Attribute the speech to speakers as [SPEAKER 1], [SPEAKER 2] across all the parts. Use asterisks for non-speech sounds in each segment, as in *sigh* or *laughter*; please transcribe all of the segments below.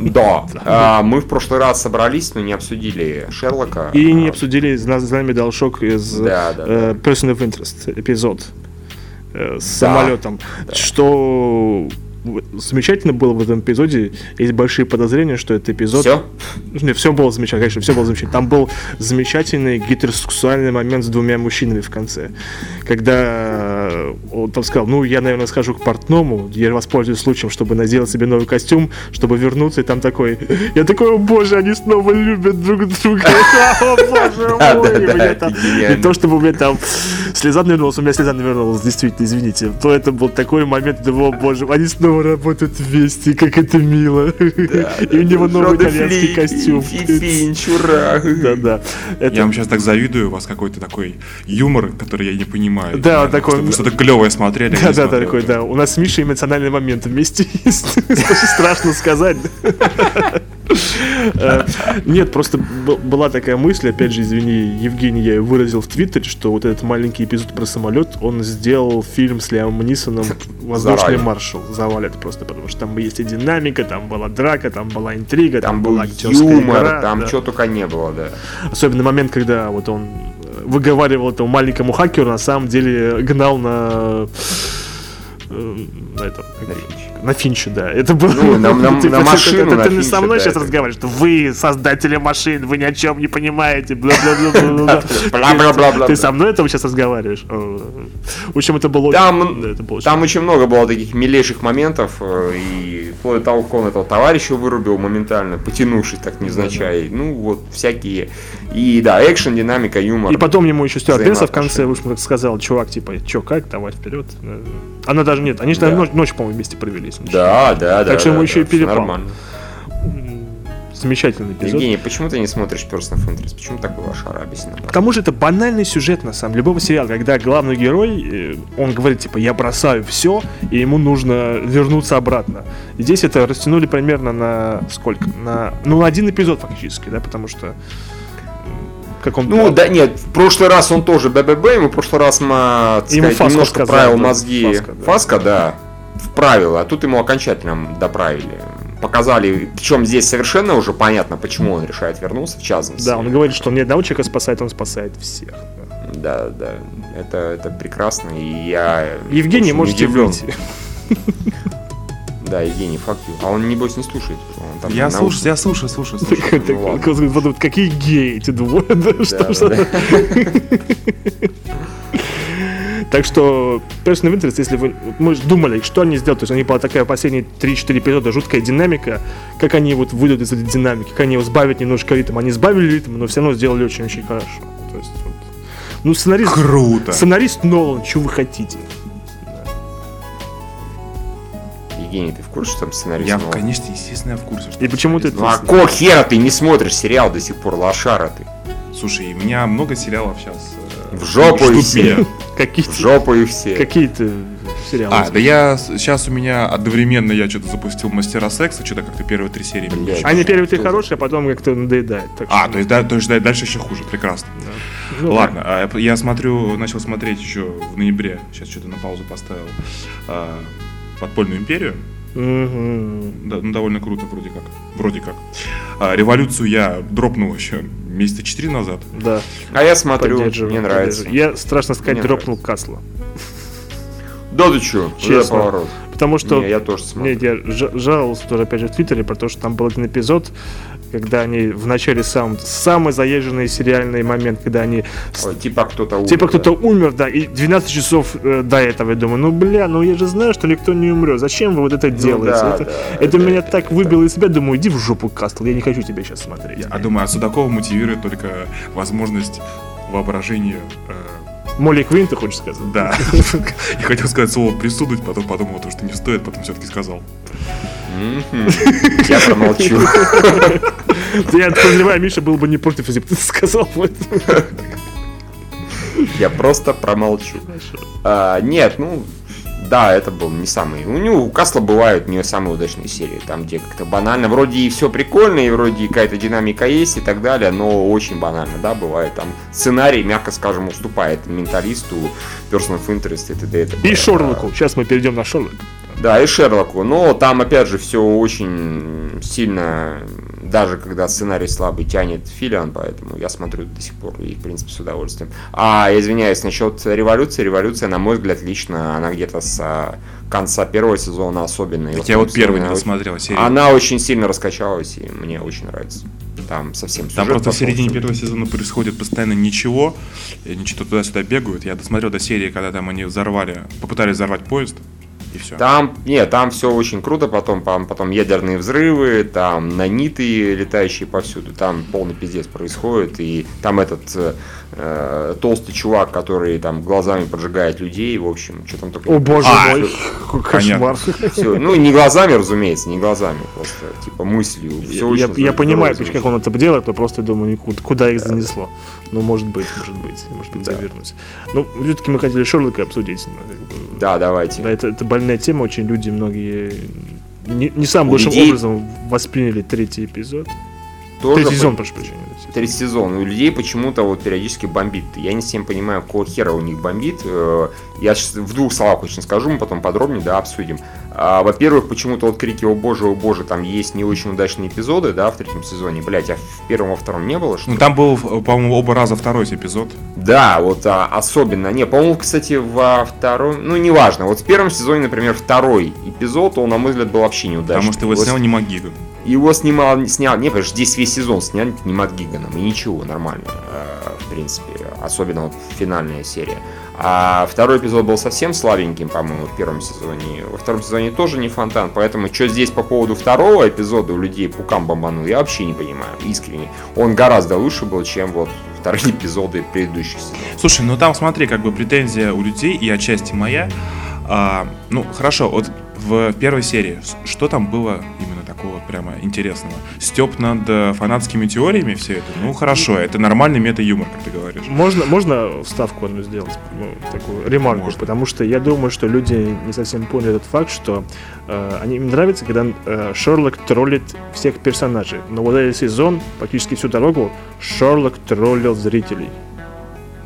[SPEAKER 1] Да. А, мы в прошлый раз собрались, но не обсудили Шерлока.
[SPEAKER 2] И не обсудили «Знамя дал шок» из
[SPEAKER 1] Да, да,
[SPEAKER 2] э, Person of Interest эпизод э, с самолетом. Что замечательно было в этом эпизоде. Есть большие подозрения, что это эпизод...
[SPEAKER 1] Все?
[SPEAKER 2] Не, все было замечательно, конечно, все было замечательно. Там был замечательный гетеросексуальный момент с двумя мужчинами в конце. Когда он там сказал, ну, я, наверное, схожу к портному, я воспользуюсь случаем, чтобы наделать себе новый костюм, чтобы вернуться, и там такой... Я такой, о боже, они снова любят друг друга. *laughs* О боже мой!
[SPEAKER 1] Гениально.
[SPEAKER 2] Не то, чтобы у меня там слеза навернулась, у меня слеза навернулась, действительно, извините. То это был такой момент, о боже, они снова работают вместе, как это мило. И у него новый итальянский
[SPEAKER 1] Фли-
[SPEAKER 2] костюм.
[SPEAKER 1] Фи- Финч, ура!
[SPEAKER 2] Да-да. Это-
[SPEAKER 3] Я вам сейчас так завидую, у вас какой-то такой юмор, который я не понимаю.
[SPEAKER 2] Да,
[SPEAKER 3] Наверное,
[SPEAKER 2] такой-
[SPEAKER 3] что Вы что-то клевое смотрели. а
[SPEAKER 2] Да, да, да,
[SPEAKER 3] смотрел.
[SPEAKER 2] такой, да. У нас с Мишей эмоциональный момент вместе *laughs* есть. Страшно сказать. Э, Нет, просто была такая мысль, опять же, извини, Евгений, я ее выразил в Твиттере, что вот этот маленький эпизод про самолет, он сделал фильм с Лиамом Нисоном *laughs* «Воздушный маршал». Завалит просто, потому что там есть и динамика, там была драка, там была интрига, там,
[SPEAKER 1] был
[SPEAKER 2] была
[SPEAKER 1] юмор,
[SPEAKER 2] игра,
[SPEAKER 1] там
[SPEAKER 2] да.
[SPEAKER 1] чего только не было, да.
[SPEAKER 2] Особенно момент, когда вот он э, выговаривал этому маленькому хакеру, на самом деле гнал на... э, На этом,
[SPEAKER 1] На.
[SPEAKER 2] На Финча, да. Это было...
[SPEAKER 1] Ну, на- *laughs* на-
[SPEAKER 2] Ты
[SPEAKER 1] на машину
[SPEAKER 2] это
[SPEAKER 1] на
[SPEAKER 2] Ты не со мной
[SPEAKER 1] да,
[SPEAKER 2] сейчас
[SPEAKER 1] это-
[SPEAKER 2] разговариваешь, что вы создатели машин, вы ни о чем не понимаете.
[SPEAKER 1] Бла-бла-бла-бла. *laughs*
[SPEAKER 2] Ты со мной этого сейчас разговариваешь? В общем, это было...
[SPEAKER 1] Там-
[SPEAKER 2] очень- это
[SPEAKER 1] Там много было таких милейших моментов, э, и вплоть до того, как он этого товарища вырубил моментально, потянувшись так невзначай. Ну, вот, всякие. И да, экшен, динамика, юмор.
[SPEAKER 2] И потом ему еще стюардесса в конце, сказал, чувак, типа, чё, как, давай вперед. Э, Она даже нет, они же ночь, по-моему, вместе провели. Ним.
[SPEAKER 1] Да, да, да.
[SPEAKER 2] Так что
[SPEAKER 1] да,
[SPEAKER 2] ему
[SPEAKER 1] да,
[SPEAKER 2] еще и
[SPEAKER 1] всё
[SPEAKER 2] перепал.
[SPEAKER 1] Нормально.
[SPEAKER 2] Замечательный эпизод.
[SPEAKER 1] Евгений, почему ты не смотришь Person of Interest? Почему такой лошара? Объясни нам.
[SPEAKER 2] К тому же это банальный сюжет, на самом деле, любого сериала, когда главный герой, э, он говорит, типа, я бросаю все, и ему нужно вернуться обратно. И здесь это растянули примерно на сколько? На, ну, на один эпизод фактически, да, потому что как он...
[SPEAKER 1] Ну, да нет, в прошлый раз он тоже БББ, ему в прошлый раз, так
[SPEAKER 2] Ему
[SPEAKER 1] сказать, немножко
[SPEAKER 2] сказал,
[SPEAKER 1] правил
[SPEAKER 2] да,
[SPEAKER 1] мозги.
[SPEAKER 2] Фаско,
[SPEAKER 1] Фаско,
[SPEAKER 2] да.
[SPEAKER 1] Да. вправил, а тут ему окончательно доправили. Показали, причем здесь совершенно уже понятно, почему он решает вернуться, в частности.
[SPEAKER 2] Да, он говорит, что он не одного человека спасает, он спасает всех.
[SPEAKER 1] Да, да, это, это прекрасно, и я
[SPEAKER 2] Евгений, можете выйти.
[SPEAKER 1] Да, Евгений, fuck you. А он, небось, не слушает. Он там
[SPEAKER 3] Я
[SPEAKER 1] на
[SPEAKER 3] слушаю, я слушаю, слушаю, слушаю.
[SPEAKER 2] Так,
[SPEAKER 1] ну ладно.
[SPEAKER 2] он подумает, Какие геи эти двое, да,
[SPEAKER 1] Да,
[SPEAKER 2] что
[SPEAKER 1] да. *laughs*
[SPEAKER 2] Так что Person of Interest, если вы... Мы думали, что они сделают. То есть у них была такая последние 3-4 эпизода, жуткая динамика. Как они вот выйдут из этой динамики, как они его сбавят немножко ритм. Они сбавили ритм, но все равно сделали очень-очень хорошо. То есть, вот. Ну, сценарист...
[SPEAKER 3] Круто.
[SPEAKER 2] Сценарист Нолан, что вы хотите?
[SPEAKER 1] Евгений, ты в курсе, что там сценарист?
[SPEAKER 3] Я,
[SPEAKER 1] новый?
[SPEAKER 3] конечно, естественно, я в курсе. что
[SPEAKER 2] И почему ты...
[SPEAKER 1] Ну а какого хера ты не смотришь сериал до сих пор, лошара ты?
[SPEAKER 3] Слушай, у меня много сериалов сейчас.
[SPEAKER 1] В жопу и все. *laughs*
[SPEAKER 2] Какие,
[SPEAKER 1] В жопу и все.
[SPEAKER 2] какие-то сериалы?
[SPEAKER 3] А, да я сейчас у меня одновременно я что-то запустил мастера секса, что-то как-то первые три серии.
[SPEAKER 1] Блядь.
[SPEAKER 2] Они первые три хорошие, а потом как-то надоедает.
[SPEAKER 3] А,
[SPEAKER 2] что-
[SPEAKER 3] то есть, да, то есть да, дальше еще хуже, прекрасно.
[SPEAKER 2] Ну,
[SPEAKER 3] Ладно, а я- я смотрю, начал смотреть еще в ноябре, сейчас что-то на паузу поставил, а, «Подпольную империю». Да, ну, довольно круто, вроде как. Вроде как. А, революцию я дропнул еще месяца четыре назад.
[SPEAKER 2] Да.
[SPEAKER 1] А я смотрю, мне нравится.
[SPEAKER 2] Я, страшно сказать,
[SPEAKER 1] Мне
[SPEAKER 2] дропнул Касла.
[SPEAKER 1] Да ты чё?
[SPEAKER 2] Честно.
[SPEAKER 1] За поворот.
[SPEAKER 2] Потому что
[SPEAKER 1] Не, я тоже смотрю.
[SPEAKER 2] Нет, я жа- жаловался тоже, опять же, в Твиттере про то, что там был один эпизод, когда они в начале сам, самый заезженный сериальный момент, когда они
[SPEAKER 1] Ой, типа кто-то умер.
[SPEAKER 2] Типа
[SPEAKER 1] да.
[SPEAKER 2] кто-то умер, да, и 12 часов э, до этого я думаю, ну бля, ну я же знаю, что никто не умрет. Зачем вы вот это делаете?
[SPEAKER 1] да,
[SPEAKER 2] это
[SPEAKER 1] да,
[SPEAKER 2] это
[SPEAKER 1] да,
[SPEAKER 2] меня
[SPEAKER 1] это
[SPEAKER 2] так выбило из себя, думаю, иди в жопу, Кастл, я не хочу тебя сейчас смотреть.
[SPEAKER 3] А думаю, а Судакова мотивирует только возможность воображения. э,
[SPEAKER 2] Молли Квин, ты хочешь сказать?
[SPEAKER 3] да. Я хотел сказать слово присудить, потом подумал, то, что не стоит, потом все-таки сказал.
[SPEAKER 1] Я промолчу.
[SPEAKER 2] Я подозреваю, Миша был бы не против, если бы ты сказал.
[SPEAKER 1] Я просто промолчу. А, Нет, ну, да, это был не самый... У него, у Касла бывают не самые удачные серии, там, где как-то банально, вроде и все прикольно, и вроде какая-то динамика есть и так далее, но очень банально, да, бывает. Там сценарий, мягко скажем, уступает менталисту, Person of Interest и т.д. и
[SPEAKER 2] Шорлоку. Сейчас мы перейдем на Шорлок.
[SPEAKER 1] Да, и Шерлоку. Но там, опять же, все очень сильно, даже когда сценарий слабый, тянет Филиан, поэтому я смотрю до сих пор и, в принципе, с удовольствием. А, извиняюсь, насчет революции. Революция, на мой взгляд, лично, она где-то с а, конца первого сезона особенно.
[SPEAKER 3] Так я вот первый не досмотрел серию.
[SPEAKER 1] Она очень сильно раскачалась, и мне очень нравится. Там совсем
[SPEAKER 3] Там просто в середине первого сезона происходит постоянно ничего, они что-то туда-сюда бегают. Я досмотрел до серии, когда там они взорвали, попытались взорвать поезд и все.
[SPEAKER 1] Там, нет, там все очень круто, потом, потом, ядерные взрывы, там наниты, летающие повсюду, там полный пиздец происходит, и там этот э, э, толстый чувак, который там глазами поджигает людей, в общем, что там такое.
[SPEAKER 2] О боже
[SPEAKER 3] А,
[SPEAKER 2] мой, *laughs* какой кошмар.
[SPEAKER 1] Всё, ну, не глазами, разумеется, не глазами, просто типа мыслью. Всё
[SPEAKER 2] Я,
[SPEAKER 1] очень
[SPEAKER 2] я
[SPEAKER 1] здорово
[SPEAKER 2] понимаю,
[SPEAKER 1] замечательно.
[SPEAKER 2] как он это делает, но просто думаю, куда, куда их занесло. Ну, может быть, может быть, может быть,
[SPEAKER 1] Да.
[SPEAKER 2] завернуть. Ну, все-таки мы хотели Шерлока обсудить.
[SPEAKER 1] Да, давайте.
[SPEAKER 2] Да, это, это больная тема, очень люди многие не, не самым лучшим
[SPEAKER 1] людей-
[SPEAKER 2] образом восприняли третий эпизод.
[SPEAKER 1] Тоже
[SPEAKER 2] третий сезон,
[SPEAKER 1] по-
[SPEAKER 2] прошу прощения.
[SPEAKER 1] Третий сезон. У людей почему-то вот периодически бомбит. Я не всем понимаю, какого хера у них бомбит. Э, Я сейчас в двух словах очень скажу, мы потом подробнее, да, обсудим. А, Во-первых, почему-то вот крики «О боже, о боже», там есть не очень удачные эпизоды, да, в третьем сезоне. Блять, а в первом, во втором не было, что
[SPEAKER 3] Ну там был, по-моему, оба раза второй эпизод.
[SPEAKER 1] Да, вот а, особенно. Не, по-моему, кстати, во втором... Ну, неважно. Вот в первом сезоне, например, второй эпизод, он, на мой взгляд, был вообще неудачный.
[SPEAKER 3] Потому что его
[SPEAKER 1] Его
[SPEAKER 3] снял не Магиган.
[SPEAKER 1] Его снимал, снял, не, потому что здесь весь сезон сняли не Мат Гиганом, и ничего, нормально, э, в принципе, особенно вот финальная серия. А второй эпизод был совсем слабеньким, по-моему, в первом сезоне. Во втором сезоне тоже не фонтан, поэтому что здесь по поводу второго эпизода у людей пукам бомбанул, я вообще не понимаю, искренне. Он гораздо лучше был, чем вот вторые *laughs* эпизоды предыдущих сезонов.
[SPEAKER 3] Слушай, ну там смотри, как бы претензия у людей и отчасти моя. А, ну, хорошо, вот в первой серии, что там было именно такого прямо интересного? Степ над э, фанатскими теориями все это? Ну, хорошо, это нормальный мета-юмор, как ты говоришь.
[SPEAKER 2] Можно, можно вставку одну сделать, ну, такую ремарку,
[SPEAKER 3] Можно.
[SPEAKER 2] потому что я думаю, что люди не совсем поняли этот факт, что э, они им нравится, когда э, Шерлок троллит всех персонажей. Но вот этот сезон, практически всю дорогу, Шерлок троллил зрителей.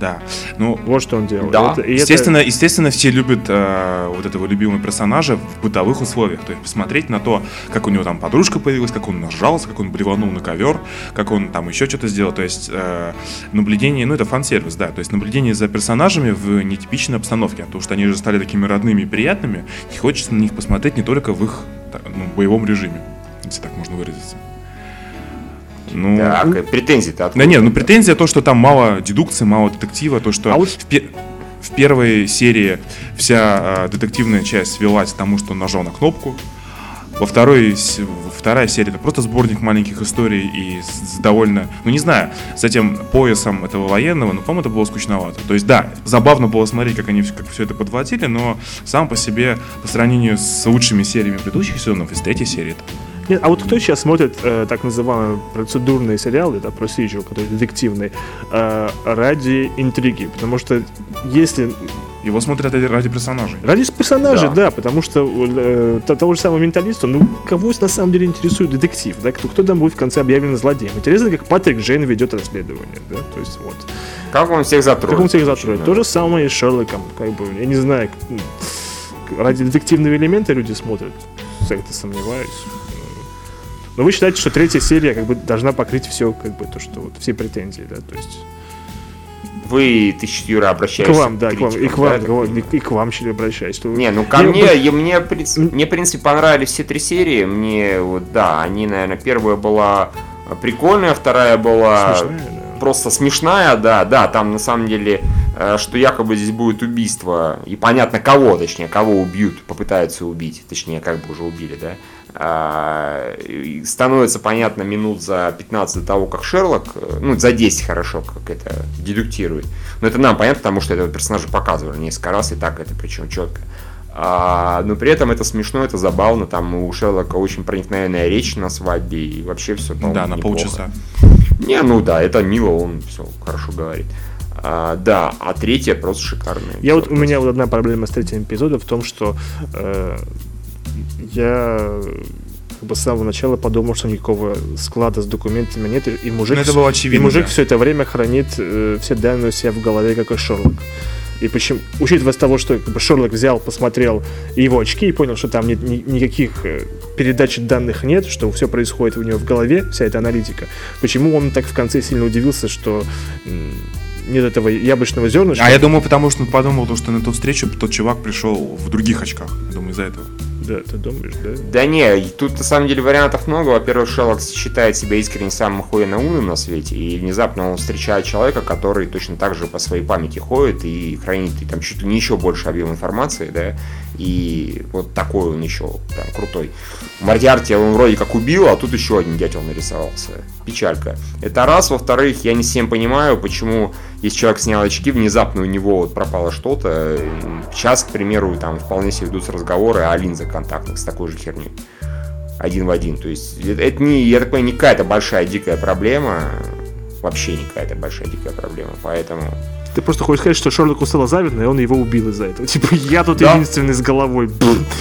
[SPEAKER 3] Да. Ну,
[SPEAKER 2] Вот что он делал.
[SPEAKER 1] Да.
[SPEAKER 2] Это- и это-
[SPEAKER 3] Естественно, естественно, все любят э, вот этого любимого персонажа в бытовых условиях. То есть посмотреть на то, как у него там подружка появилась, как он нажался, как он блеванул на ковер, как он там еще что-то сделал. То есть э, наблюдение, ну это фан-сервис, да. То есть наблюдение за персонажами в нетипичной обстановке. Потому что они же стали такими родными и приятными. И хочется на них посмотреть не только в их ну, боевом режиме, если так можно выразиться. Ну,
[SPEAKER 1] Так, э, претензии-то откуда?
[SPEAKER 3] да нет, ну претензия то, что там мало дедукции, мало детектива, то, что
[SPEAKER 2] А вот-
[SPEAKER 3] в, пе- в первой серии вся э, детективная часть свелась к тому, что он нажал на кнопку. Во второй, вторая серия это просто сборник маленьких историй и с, с довольно, ну не знаю, с этим поясом этого военного, но, по-моему, это было скучновато. То есть, да, забавно было смотреть, как они как все это подводили, но сам по себе, по сравнению с лучшими сериями предыдущих сезонов, из третьей серии, это
[SPEAKER 2] Нет, а вот кто сейчас смотрит э, так называемые процедурные сериалы, да, procedural, которые детективные, э, ради интриги? Потому что если
[SPEAKER 3] его смотрят ради- ради персонажей.
[SPEAKER 2] Ради персонажей,
[SPEAKER 1] Да.
[SPEAKER 2] да, потому что э, того же самого менталиста, ну, кого на самом деле интересует детектив, да, кто, кто там будет в конце объявлен злодеем. Интересно, как Патрик Джейн ведет расследование, да, то есть вот.
[SPEAKER 1] Как он всех затронет?
[SPEAKER 2] Как он всех затроит.
[SPEAKER 1] Да.
[SPEAKER 2] То же самое и с Шерлоком, как бы, я не знаю, ради детективного элемента люди смотрят, как-то сомневаюсь. Но вы считаете, что третья серия как бы должна покрыть все, как бы, то, что вот все претензии, да, то есть
[SPEAKER 1] Вы, ты, Юра,
[SPEAKER 2] к
[SPEAKER 1] обращаешься
[SPEAKER 2] вам, да, к вам, и
[SPEAKER 1] критикам,
[SPEAKER 2] к вам,
[SPEAKER 1] да,
[SPEAKER 2] к вам, и к вам, Щели, обращаюсь. вы-
[SPEAKER 1] Не, ну ко
[SPEAKER 2] Не,
[SPEAKER 1] мне, я- мне, мне, в принципе, понравились все три серии. Мне, вот, да, они, наверное, первая была прикольная, вторая была
[SPEAKER 2] Смешная, да.
[SPEAKER 1] просто смешная, да, да, там на самом деле, э, что якобы здесь будет убийство, и понятно кого, точнее, кого убьют, попытаются убить, точнее, как бы уже убили, да, становится понятно минут за 15 до того, как Шерлок, э, ну, за 10 хорошо, как это дедуктирует. Но это нам понятно, потому что этого персонажа показывали несколько раз, и так это причем четко. А, но при этом это смешно, это забавно, там у Шерлока очень проникновенная речь на свадьбе, и вообще все
[SPEAKER 3] Да, на полчаса.
[SPEAKER 1] не, ну да, это мило, он все хорошо говорит. А, да, а третья просто шикарная.
[SPEAKER 2] Я вот у меня вот одна проблема с третьим эпизодом в том, что э, я как бы с самого начала подумал, что никакого склада с документами нет, и- и мужик,
[SPEAKER 3] Ну, это было
[SPEAKER 2] и
[SPEAKER 3] очевидно.
[SPEAKER 2] мужик
[SPEAKER 3] да.
[SPEAKER 2] все это время хранит э, все данные у себя в голове, как и Шерлок. И почему, учитывая с того, что как бы, Шерлок взял, посмотрел его очки и понял, что там нет ни- никаких э, передач данных нет, что все происходит у него в голове, вся эта аналитика, почему он так в конце сильно удивился, что нет этого яблочного зернышка?
[SPEAKER 3] А я думаю, потому что он подумал, то, что на ту встречу тот чувак пришел в других очках. Я думаю, из-за этого.
[SPEAKER 2] Да, ты думаешь, да?
[SPEAKER 1] Да не, тут на самом деле вариантов много. Во-первых, Шерлок считает себя искренне самым охуенно умным на свете, и внезапно он встречает человека, который точно так же по своей памяти ходит и хранит и там чуть ли не еще больше объем информации, да, и вот такой он еще прям крутой. Мордиарти он вроде как убил, а тут еще один дятел нарисовался. Печалька. Это раз. Во-вторых, я не всем понимаю, почему, если человек снял очки, внезапно у него вот пропало что-то. Сейчас, к примеру, там вполне себе ведутся разговоры о линзах контактных с такой же херней. Один в один. То есть это не, я так понимаю, не какая-то большая дикая проблема. Вообще не какая-то большая дикая проблема. Поэтому
[SPEAKER 2] Ты просто хочешь сказать, что Шерлоку стало завидно, и он его убил из-за этого. *laughs* Типа, я тут
[SPEAKER 1] Да.
[SPEAKER 2] единственный с головой.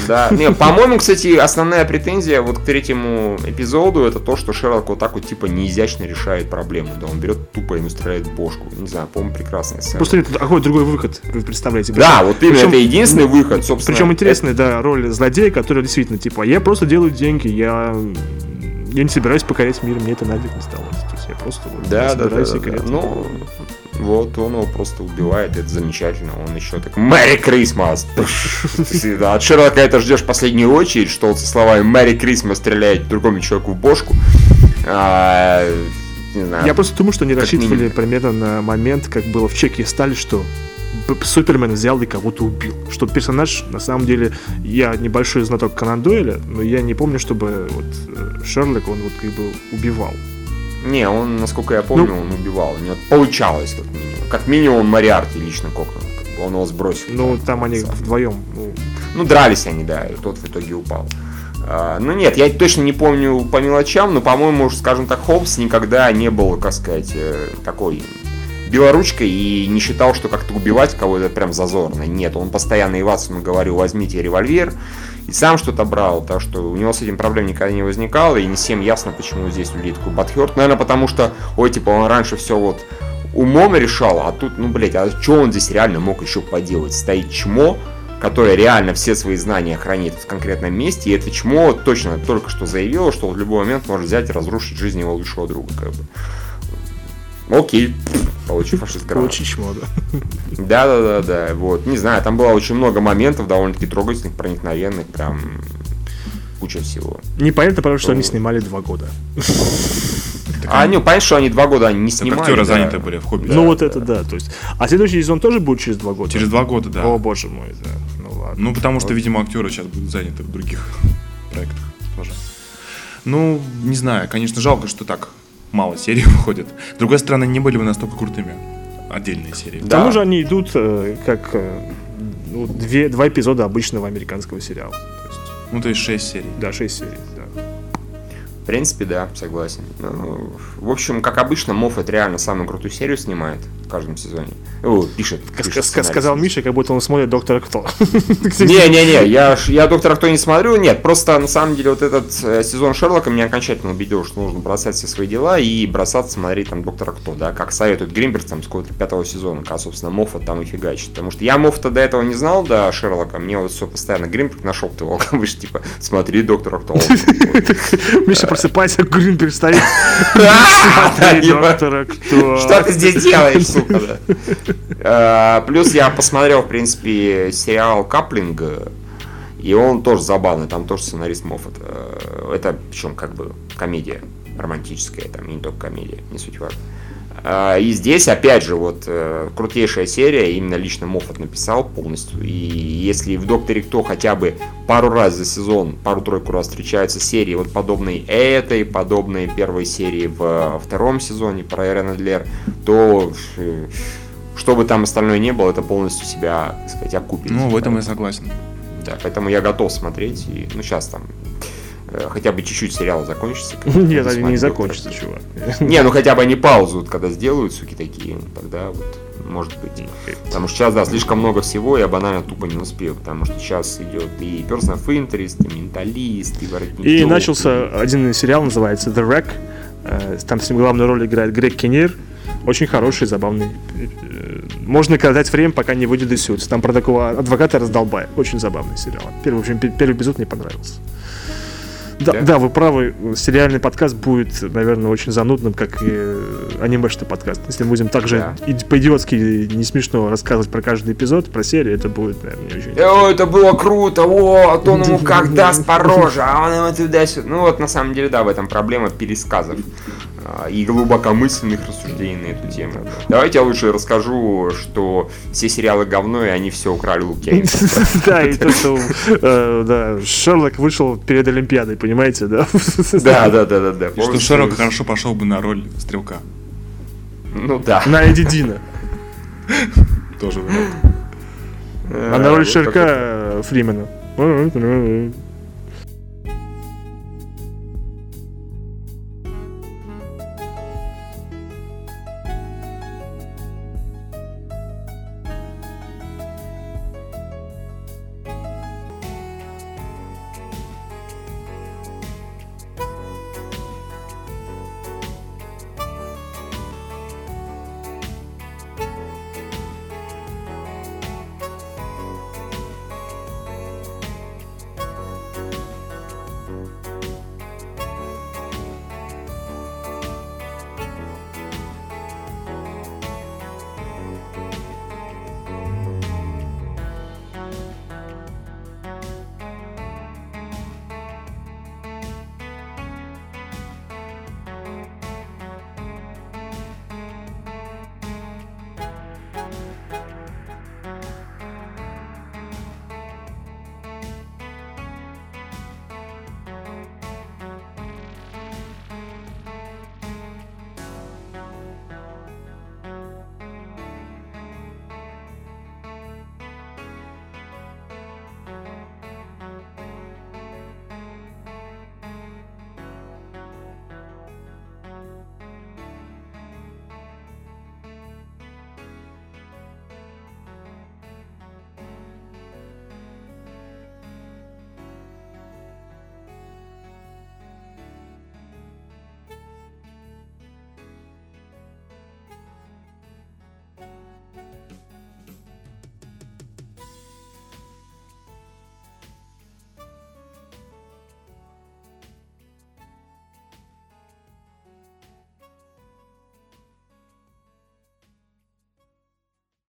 [SPEAKER 1] Да, не, по-моему, кстати, основная претензия вот к третьему эпизоду это то, что Шерлок вот так вот типа неизящно решает проблему. Да, он берет тупо ему стреляет бошку. Не знаю, по-моему, прекрасная сцена.
[SPEAKER 2] Просто нет, а какой другой выход, вы представляете?
[SPEAKER 1] Да, вот именно
[SPEAKER 2] Причем-
[SPEAKER 1] это единственный выход, собственно.
[SPEAKER 2] Причем интересная, да, роль злодея, который действительно, типа, я просто делаю деньги, я, я не собираюсь покорять мир, мне это нафиг не сдалось. То есть я просто вот,
[SPEAKER 1] Да,
[SPEAKER 2] не
[SPEAKER 1] да, да,
[SPEAKER 2] собираюсь
[SPEAKER 1] да,
[SPEAKER 2] секрет.
[SPEAKER 1] да. Ну, вот он его просто убивает, это замечательно. Он еще так Мэри Крисмас. От Шерлока это ждешь последнюю очередь, что он со словами Мэри Крисмас стреляет другому человеку в бошку. А, не знаю.
[SPEAKER 2] Я просто думаю, что они рассчитывали
[SPEAKER 1] минимум.
[SPEAKER 2] примерно на момент, как было в чеке стали, что Супермен взял и кого-то убил. Что персонаж, на самом деле, я небольшой знаток Конан Дойля, но я не помню, чтобы вот э, Шерлок, он вот как бы убивал.
[SPEAKER 1] Не, он, насколько я помню,
[SPEAKER 2] Ну-
[SPEAKER 1] он убивал. У него получалось, как минимум. Как минимум, Мариарти лично кокнул. как бы Он его сбросил.
[SPEAKER 2] Ну, там они
[SPEAKER 1] конца.
[SPEAKER 2] вдвоем, ну,
[SPEAKER 1] Ну, дрались они, да, и тот в итоге упал. А, ну нет, я точно не помню по мелочам, но, по-моему, скажем так, Холмс никогда не был, как сказать, э, такой белоручкой и не считал, что как-то убивать кого-то прям зазорно. Нет, он постоянно Ивасовну говорил, возьмите револьвер, и сам что-то брал, так что у него с этим проблем никогда не возникало, и не всем ясно, почему здесь у людей такой Батхерт. Наверное, потому что, ой, типа, он раньше все вот умом решал, а тут, ну, блядь, а что он здесь реально мог еще поделать? Стоит чмо, которое реально все свои знания хранит в конкретном месте, и это чмо точно только что заявило, что в любой момент может взять и разрушить жизнь его лучшего друга, как бы. Окей, получу фашист гранату.
[SPEAKER 2] очень чмо, да.
[SPEAKER 1] Да, да, да, да. Вот. Не знаю, там было очень много моментов довольно-таки трогательных, проникновенных, прям куча всего.
[SPEAKER 2] Непонятно, потому что они снимали два года.
[SPEAKER 1] А, ну, понятно, что они два года они не снимали.
[SPEAKER 3] актеры
[SPEAKER 1] да.
[SPEAKER 3] заняты были в хобби.
[SPEAKER 2] ну вот это да, то есть. А следующий сезон тоже будет через два года?
[SPEAKER 3] Через два года, да.
[SPEAKER 2] О боже мой, да. Ну ладно.
[SPEAKER 3] Ну, потому что, видимо, актеры сейчас будут заняты в других проектах тоже. Ну, не знаю, конечно, жалко, что так мало серий *laughs* выходит. С другой стороны, не были бы настолько крутыми отдельные серии.
[SPEAKER 2] К
[SPEAKER 1] Да.
[SPEAKER 2] тому же они идут э, как э, ну, две, два эпизода обычного американского сериала. То есть,
[SPEAKER 3] Ну, то есть 6 серий.
[SPEAKER 2] да, шесть серий, да.
[SPEAKER 1] В принципе, да, согласен. Ну, В общем, как обычно, Моффат реально самую крутую серию снимает в каждом сезоне. О, пишет. Пишет сценарий.
[SPEAKER 2] сказал Миша, как будто он смотрит Доктора Кто. *laughs*
[SPEAKER 1] Не-не-не, я, я Доктора Кто не смотрю, нет, просто на самом деле вот этот э, сезон Шерлока меня окончательно убедил, что нужно бросать все свои дела и бросаться смотреть там Доктора Кто, да, как советует Гримберг там с какого-то пятого сезона, как, собственно, Моффат там и фигачит. Потому что я Моффата до этого не знал, да, Шерлока, мне вот все постоянно Гримберг нашептывал, *laughs* как бы, ж, типа, смотри Доктора Кто. *laughs*
[SPEAKER 2] Миша просыпается, *laughs* Доктора Кто.
[SPEAKER 1] Что ты здесь делаешь, сука? Э, Плюс я посмотрел, в принципе, сериал Каплинг, и он тоже забавный, там тоже сценарист Моффат. Э, Это, причем, как бы, комедия романтическая, там, не только комедия, не суть важно. Э, И здесь, опять же, вот, э, крутейшая серия, именно лично Моффат написал полностью. И если в «Докторе Кто» хотя бы пару раз за сезон, пару-тройку раз встречаются серии вот подобной этой, подобной первой серии в втором сезоне про Эрена Длер, то что бы там остальное не было, это полностью себя, так сказать, окупит.
[SPEAKER 3] Ну, в этом я согласен.
[SPEAKER 1] Да, поэтому я готов смотреть, и, ну, сейчас там хотя бы чуть-чуть сериал закончится.
[SPEAKER 2] Нет, они не закончатся,
[SPEAKER 1] «Доктора
[SPEAKER 2] чувак.
[SPEAKER 1] Кто». Не, ну хотя бы они паузу, когда сделают, суки такие, тогда вот, может быть. Потому что сейчас, да, слишком много всего, я банально тупо не успею, потому что сейчас идет и Person of Interest, и Менталист, и Воротничок.
[SPEAKER 2] И начался один сериал, называется The Wreck. Э, Там с ним главную роль играет Грег Киннер. Очень хороший, забавный э, можно коротать время, пока не выйдет из. Там про такого адвоката раздолбая. Очень забавный сериал. Первый, в общем, пе- первый эпизод мне понравился. Да,
[SPEAKER 1] Да?
[SPEAKER 2] да, вы правы. Сериальный подкаст будет, наверное, очень занудным, как и э, анимешный подкаст. Если мы будем также
[SPEAKER 1] Да.
[SPEAKER 2] по-идиотски не смешно рассказывать про каждый эпизод, про серию, это будет, наверное, не очень
[SPEAKER 1] О, это было круто, о, а то он ему как даст *laughs* по роже, а он ему туда-сюда. Ну вот, на самом деле, да, в этом проблема пересказов и глубокомысленных рассуждений на эту тему. Давайте я лучше расскажу, что все сериалы говно, и они все украли у. *laughs*
[SPEAKER 2] Да, и то, что э, да, Шерлок вышел перед Олимпиадой, понимаете, да? *laughs*
[SPEAKER 1] Да, да, да, да, да.
[SPEAKER 3] Что Шерлок хорошо пошел бы на роль стрелка.
[SPEAKER 1] Ну да.
[SPEAKER 2] На Эдди Дина.
[SPEAKER 3] Тоже вариант.
[SPEAKER 2] А на роль Ширка
[SPEAKER 1] такой.
[SPEAKER 2] э, Фримена.